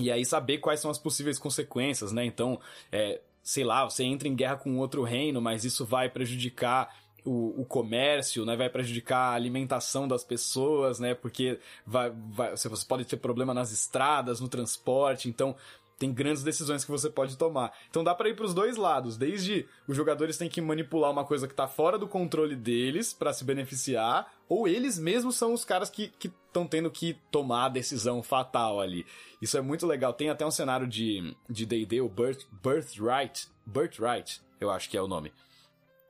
e aí saber quais são as possíveis consequências, né? Então, é, sei lá, você entra em guerra com outro reino, mas isso vai prejudicar o, o, comércio, né? Vai prejudicar a alimentação das pessoas, né? Porque vai, vai, você pode ter problema nas estradas, no transporte. Então, tem grandes decisões que você pode tomar. Então dá para ir para os dois lados. Desde os jogadores têm que manipular uma coisa que tá fora do controle deles para se beneficiar, ou eles mesmos são os caras que estão tendo que tomar a decisão fatal ali. Isso é muito legal. Tem até um cenário de de D&D, o Birth, Birthright, Birthright, eu acho que é o nome.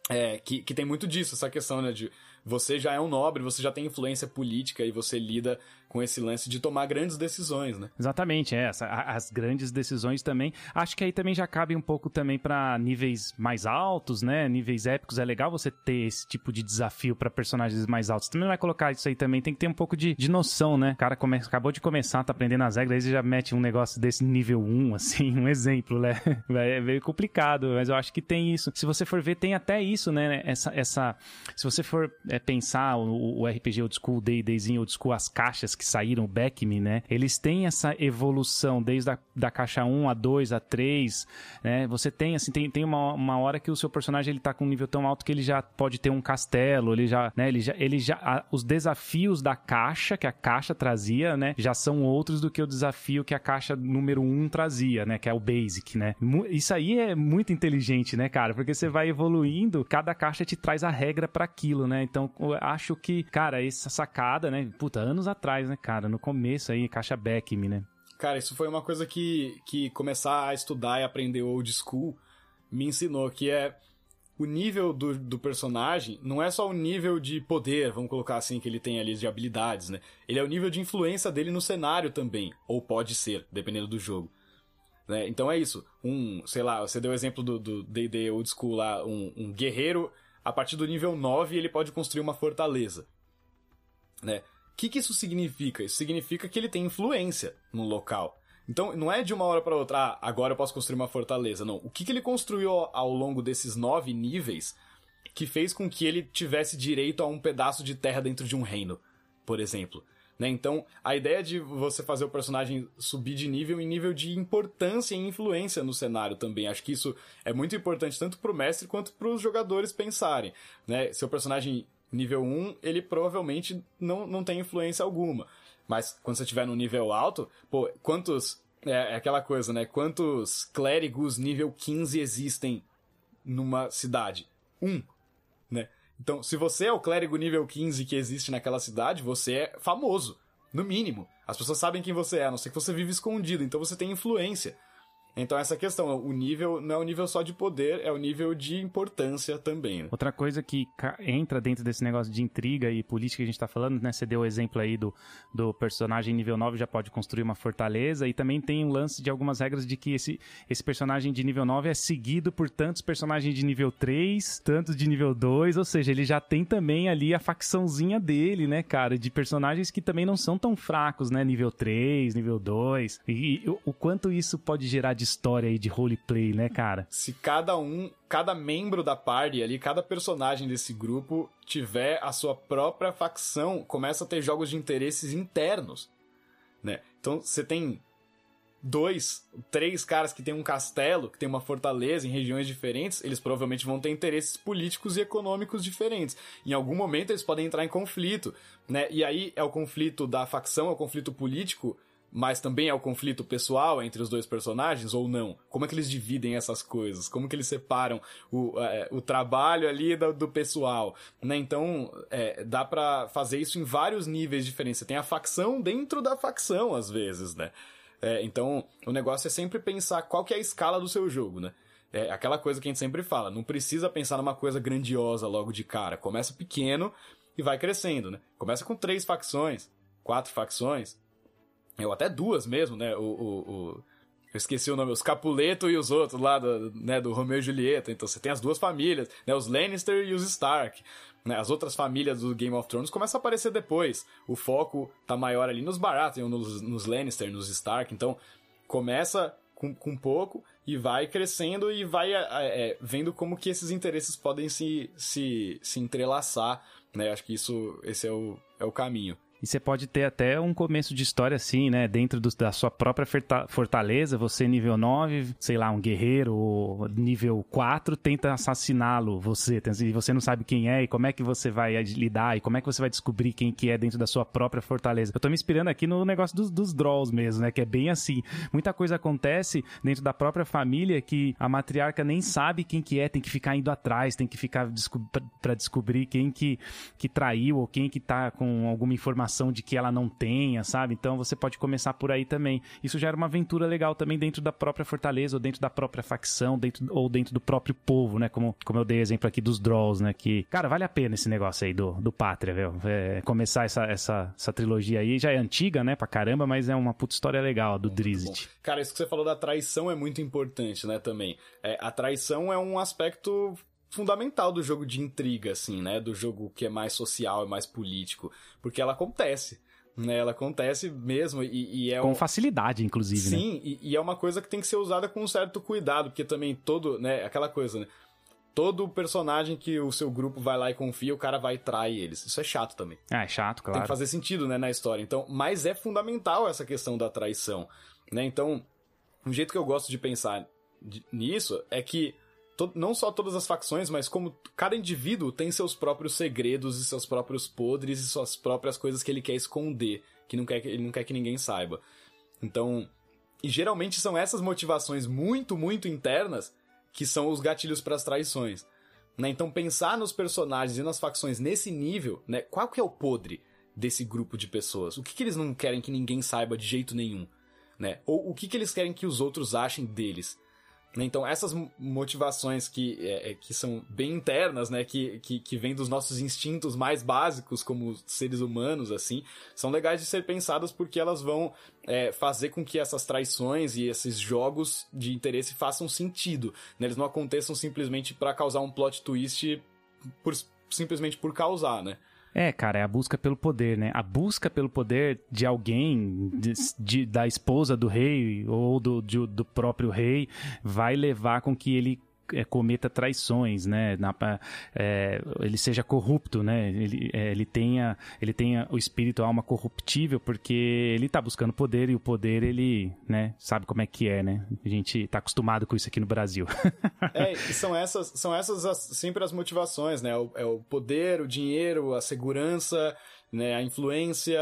É, que, que tem muito disso, essa questão, né, de você já é um nobre, você já tem influência política e você lida com esse lance de tomar grandes decisões, né? Exatamente, é, essa, as grandes decisões também. Acho que aí também já cabe um pouco também para níveis mais altos, né? Níveis épicos. É legal você ter esse tipo de desafio para personagens mais altos. Também vai colocar isso aí também, tem que ter um pouco de, de noção, né? O cara come, acabou de começar, tá aprendendo as regras, aí já mete um negócio desse nível 1, assim, um exemplo, né? É meio complicado, mas eu acho que tem isso. Se você for ver, tem até isso, né? Essa, essa se você for é, pensar o, o RPG Old School, D&Dzinho Old School, as caixas que saíram, o Backme, né? Eles têm essa evolução desde a da caixa 1 a 2 a 3, né? Você tem, assim, tem, tem uma, uma hora que o seu personagem ele tá com um nível tão alto que ele já pode ter um castelo, ele já, né? Ele já, ele já a, os desafios da caixa, que a caixa trazia, né? Já são outros do que o desafio que a caixa número 1 trazia, né? Que é o Basic, né? Isso aí é muito inteligente, né, cara? Porque você vai evoluindo, cada caixa te traz a regra para aquilo, né? Então, acho que, cara, essa sacada, né? Puta, anos atrás, né, cara? No começo aí, caixa Beckme, né? Cara, isso foi uma coisa que, que começar a estudar e aprender old school me ensinou, que é o nível do, do personagem não é só o nível de poder, vamos colocar assim, que ele tem ali de habilidades, né? Ele é o nível de influência dele no cenário também, ou pode ser, dependendo do jogo. Né? Então é isso. Um, sei lá, você deu o exemplo do D&D Old School lá, um, um guerreiro, a partir do nível 9 ele pode construir uma fortaleza. Né? O que, que isso significa? Isso significa que ele tem influência no local. Então, não é de uma hora para outra, ah, agora eu posso construir uma fortaleza. Não. O que, que ele construiu ao longo desses nove níveis que fez com que ele tivesse direito a um pedaço de terra dentro de um reino, por exemplo? Né? Então, a ideia de você fazer o personagem subir de nível em nível de importância e influência no cenário também. Acho que isso é muito importante tanto pro mestre quanto pros jogadores pensarem. Né? Seu personagem nível 1, ele provavelmente não, não tem influência alguma. Mas quando você estiver no nível alto, pô, quantos. É, é, aquela coisa, né? Quantos clérigos nível 15 existem numa cidade? Um, né? Então, se você é o clérigo nível 15 que existe naquela cidade, você é famoso, no mínimo. As pessoas sabem quem você é, a não ser que você vive escondido, então você tem influência. Então essa questão, o nível não é o nível só de poder, é o nível de importância também. Né? Outra coisa que entra dentro desse negócio de intriga e política que a gente tá falando, né? Você deu o exemplo aí do, do personagem nível 9 já pode construir uma fortaleza e também tem um lance de algumas regras de que esse, esse personagem de nível 9 é seguido por tantos personagens de nível 3, tantos de nível 2, ou seja, ele já tem também ali a facçãozinha dele, né, cara, de personagens que também não são tão fracos, né, nível 3, nível 2. E, e o, quanto isso pode gerar de história aí de roleplay, né, cara? Se cada um, cada membro da party ali, cada personagem desse grupo tiver a sua própria facção, começa a ter jogos de interesses internos, né? Então você tem dois, três caras que tem um castelo, que tem uma fortaleza em regiões diferentes, eles provavelmente vão ter interesses políticos e econômicos diferentes. Em algum momento eles podem entrar em conflito, né? E aí é o conflito da facção, é o conflito político mas também é o conflito pessoal entre os dois personagens ou não? Como é que eles dividem essas coisas? Como que eles separam o, é, o trabalho ali do, do pessoal? Né? Então, é, dá para fazer isso em vários níveis diferentes. Você tem a facção dentro da facção, às vezes, né? É, então, o negócio é sempre pensar qual que é a escala do seu jogo, né? É aquela coisa que a gente sempre fala, não precisa pensar numa coisa grandiosa logo de cara. Começa pequeno e vai crescendo, né? Começa com três facções, quatro facções, ou até duas mesmo, né? O, o, o, eu esqueci o nome, os Capuleto e os outros lá do, né, do Romeu e Julieta. Então você tem as duas famílias, né? Os Lannister e os Stark. Né, as outras famílias do Game of Thrones começam a aparecer depois. O foco tá maior ali nos Baratheon, nos, nos Lannister, nos Stark. Então começa com, com pouco e vai crescendo e vai é, é, vendo como que esses interesses podem se, se, se entrelaçar. Né? Acho que isso esse é o, é o caminho. E você pode ter até um começo de história assim, né? Dentro do, da sua própria fortaleza, você nível 9, sei lá, um guerreiro nível 4 tenta assassiná-lo, você, e você não sabe quem é e como é que você vai lidar e como é que você vai descobrir quem que é dentro da sua própria fortaleza. Eu tô me inspirando aqui no negócio dos, dos draws mesmo, né? Que é bem assim. Muita coisa acontece dentro da própria família que a matriarca nem sabe quem que é, tem que ficar indo atrás, tem que ficar desco para descobrir quem que, que traiu ou quem que tá com alguma informação de que ela não tenha, sabe? Então você pode começar por aí também. Isso já era uma aventura legal também dentro da própria fortaleza, ou dentro da própria facção, dentro, ou dentro do próprio povo, né? Como, como eu dei exemplo aqui dos Draws, né? Que, cara, vale a pena esse negócio aí do, do Pátria, viu? É, começar essa, essa, essa trilogia aí já é antiga, né? Pra caramba, mas é uma puta história legal do Drizzt. Cara, isso que você falou da traição é muito importante, né? Também. É, a traição é um aspecto fundamental do jogo de intriga, assim, né? Do jogo que é mais social e mais político. Porque ela acontece. Né, ela acontece mesmo e, e é com um... facilidade, inclusive. Sim, né? e, e, é uma coisa que tem que ser usada com um certo cuidado, porque também todo, né, aquela coisa, né? Todo personagem que o seu grupo vai lá e confia, o cara vai trair eles. Isso é chato também. Ah, é chato, claro. Tem que fazer sentido, né, na história. Então, mas é fundamental essa questão da traição, né? Então, um jeito que eu gosto de pensar nisso é que não só todas as facções, mas como cada indivíduo tem seus próprios segredos e seus próprios podres e suas próprias coisas que ele quer esconder, que não quer, ele não quer que ninguém saiba. Então, e geralmente são essas motivações muito, muito internas que são os gatilhos para as traições. Né? Então, pensar nos personagens e nas facções nesse nível, né? qual que é o podre desse grupo de pessoas? O que, que eles não querem que ninguém saiba de jeito nenhum? Né? Ou o que, que eles querem que os outros achem deles? Né? Então, essas motivações que, é, é, que são bem internas, né? Que, que, que vêm dos nossos instintos mais básicos como seres humanos, assim, são legais de ser pensadas porque elas vão é, fazer com que essas traições e esses jogos de interesse façam sentido. Né? Eles não aconteçam simplesmente para causar um plot twist por, simplesmente por causar, né? É, cara, é a busca pelo poder, né? A busca pelo poder de alguém, de, de, da esposa do rei ou do, de, do próprio rei, vai levar com que ele cometa traições, né? Na, é, ele seja corrupto, né? Ele, é, ele, tenha, ele tenha o espírito, a alma corruptível, porque ele tá buscando poder e o poder ele, né? Sabe como é que é, né? A gente tá acostumado com isso aqui no Brasil. é, são essas, são essas as, sempre as motivações, né? O, é o poder, o dinheiro, a segurança, né? A influência,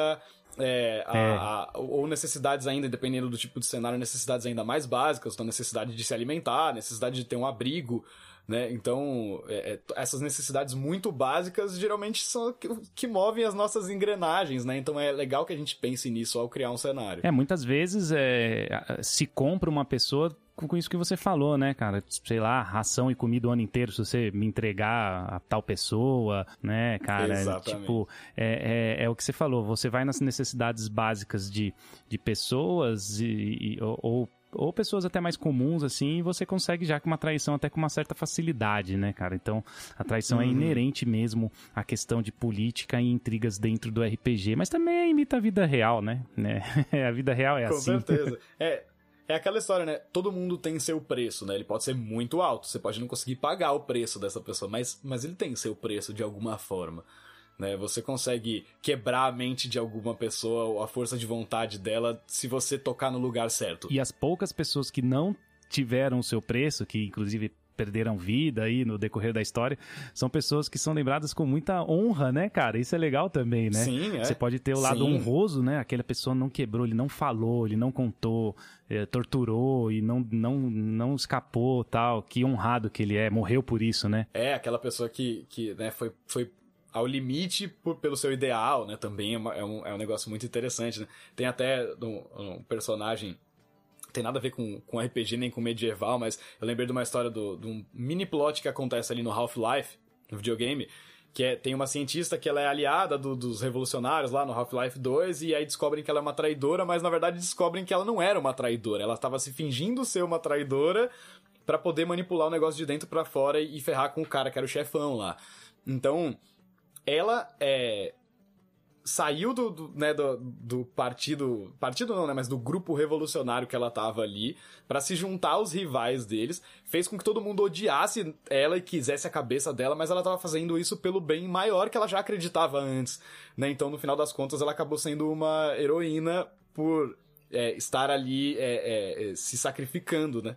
é, a, é. A, ou necessidades ainda, dependendo do tipo de cenário, necessidades ainda mais básicas, então necessidade de se alimentar, necessidade de ter um abrigo, né? Então, é, é, essas necessidades muito básicas geralmente são que, que, movem as nossas engrenagens, né? Então é legal que a gente pense nisso ao criar um cenário. É, muitas vezes é, se compra uma pessoa com isso que você falou, né, cara? Sei lá, ração e comida o ano inteiro se você me entregar a tal pessoa, né, cara? Exatamente. Tipo, é, é, é o que você falou. Você vai nas necessidades básicas de, de pessoas e, e ou, ou ou pessoas até mais comuns, assim, e você consegue já com uma traição até com uma certa facilidade, né, cara? Então, a traição é uhum. é inerente mesmo à questão de política e intrigas dentro do RPG, mas também imita a vida real, né? né? a vida real é com assim. Com certeza. É, é aquela história, né? Todo mundo tem seu preço, né? Ele pode ser muito alto, você pode não conseguir pagar o preço dessa pessoa, mas, mas ele tem seu preço de alguma forma. Né? Você consegue quebrar a mente de alguma pessoa, a força de vontade dela, se você tocar no lugar certo. E as poucas pessoas que não tiveram o seu preço, que inclusive perderam vida aí no decorrer da história, são pessoas que são lembradas com muita honra, né, cara? Isso é legal também, né? Sim, é. Você pode ter o lado Sim. honroso, né? Aquela pessoa não quebrou, ele não falou, ele não contou, é, torturou e não, não, não escapou, tal. Que honrado que ele é, morreu por isso, né? É, aquela pessoa que, que né, foi, foi ao limite por, pelo seu ideal, né? Também é, uma, é, um, é um negócio muito interessante, né? Tem até um, um personagem tem nada a ver com, com RPG nem com medieval, mas eu lembrei de uma história do, de um mini plot que acontece ali no Half-Life, no videogame, que é, tem uma cientista que ela é aliada do, dos revolucionários lá no Half-Life 2 e aí descobrem que ela é uma traidora, mas na verdade descobrem que ela não era uma traidora, ela estava se fingindo ser uma traidora para poder manipular o negócio de dentro para fora e ferrar com o cara que era o chefão lá. Então, ela é saiu do, do, né, do, do, partido, partido não, né, mas do grupo revolucionário que ela tava ali, para se juntar aos rivais deles, fez com que todo mundo odiasse ela e quisesse a cabeça dela, mas ela tava fazendo isso pelo bem maior que ela já acreditava antes, né, então no final das contas ela acabou sendo uma heroína por é, estar ali é, é, se sacrificando, né.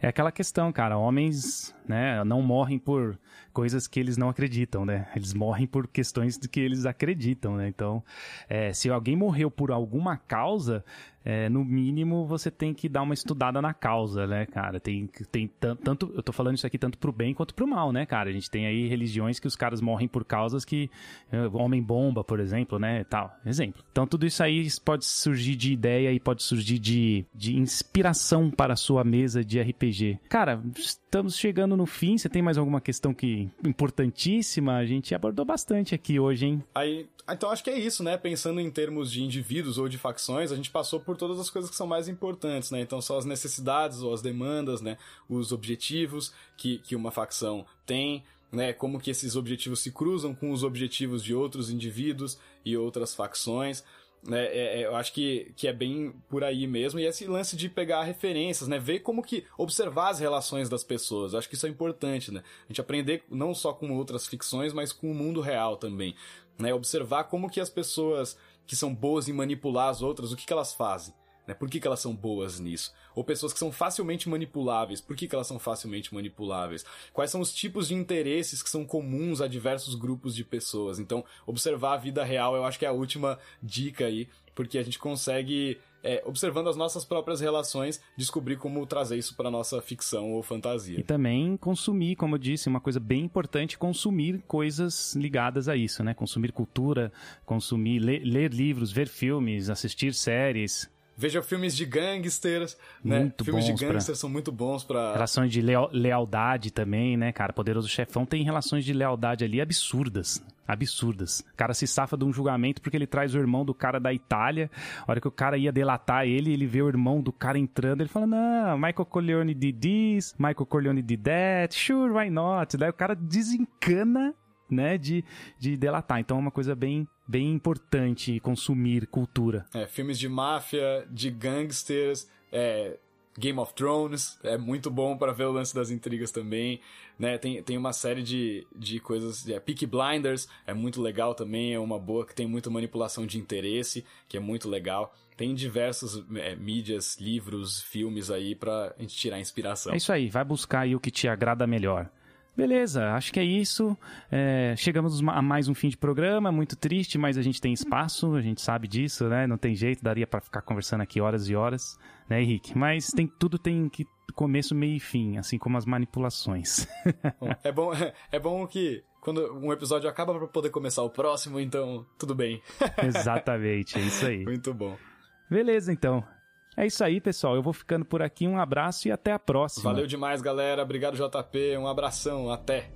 É aquela questão, cara, homens, né, não morrem por coisas que eles não acreditam, né? Eles morrem por questões que eles acreditam, né? Então, é, se alguém morreu por alguma causa, é, no mínimo você tem que dar uma estudada na causa, né, cara? Tem, tem tanto, eu tô falando isso aqui tanto pro bem quanto pro mal, né, cara? A gente tem aí religiões que os caras morrem por causas que é, homem bomba, por exemplo, né, tal, exemplo. Então tudo isso aí pode surgir de ideia e pode surgir de, de inspiração para a sua mesa de RPG. Cara, estamos chegando no fim. Você tem mais alguma questão que importantíssima? A gente abordou bastante aqui hoje, hein? Aí, então acho que é isso, né? Pensando em termos de indivíduos ou de facções, a gente passou por todas as coisas que são mais importantes, né? Então são as necessidades ou as demandas, né? Os objetivos que, que uma facção tem, né? Como que esses objetivos se cruzam com os objetivos de outros indivíduos e outras facções. Né, é, é, eu acho que, que é bem por aí mesmo. E esse lance de pegar referências, né? Ver como que. observar as relações das pessoas. Eu acho que isso é importante, né? A gente aprender não só com outras ficções, mas com o mundo real também. Né? Observar como que as pessoas que são boas em manipular as outras, o que, que elas fazem. Né? Por que, que elas são boas nisso? Ou pessoas que são facilmente manipuláveis, por que, que elas são facilmente manipuláveis? Quais são os tipos de interesses que são comuns a diversos grupos de pessoas? Então, observar a vida real eu acho que é a última dica aí, porque a gente consegue é, observando as nossas próprias relações, descobrir como trazer isso para nossa ficção ou fantasia. E também consumir, como eu disse, uma coisa bem importante, consumir coisas ligadas a isso, né? Consumir cultura, consumir, ler, ler livros, ver filmes, assistir séries. Veja filmes de gangsters, né? Muito filmes de gangsters pra... são muito bons para Relações de leal... lealdade também, né, cara? Poderoso Chefão tem relações de lealdade ali absurdas. Absurdas. O cara se safa de um julgamento porque ele traz o irmão do cara da Itália. A hora que o cara ia delatar ele, ele vê o irmão do cara entrando, ele fala: Não, Michael Corleone did this, Michael Corleone did that, sure, why not? Daí o cara desencana né, de, de delatar. Então é uma coisa bem, bem importante consumir cultura. É, filmes de máfia, de gangsters, é, Game of Thrones, é muito bom para ver o lance das intrigas também, né? Tem, tem uma série de, de coisas, é, Peaky Blinders é muito legal também, é uma boa que tem muita manipulação de interesse, que é muito legal. Tem diversas é, mídias, livros, filmes aí pra gente tirar inspiração. É isso aí, vai buscar aí o que te agrada melhor. Beleza, acho que é isso. É, chegamos a mais um fim de programa, muito triste, mas a gente tem espaço, a gente sabe disso, né? Não tem jeito, daria para ficar conversando aqui horas e horas, né, Henrique? Mas tem, tudo tem que começo, meio e fim, assim como as manipulações. é bom, é bom que quando um episódio acaba para poder começar o próximo, então tudo bem. Exatamente, é isso aí. Muito bom. Beleza, então. É isso aí, pessoal. Eu vou ficando por aqui. Um abraço e até a próxima. Valeu demais, galera. Obrigado, JP. Um abração. Até.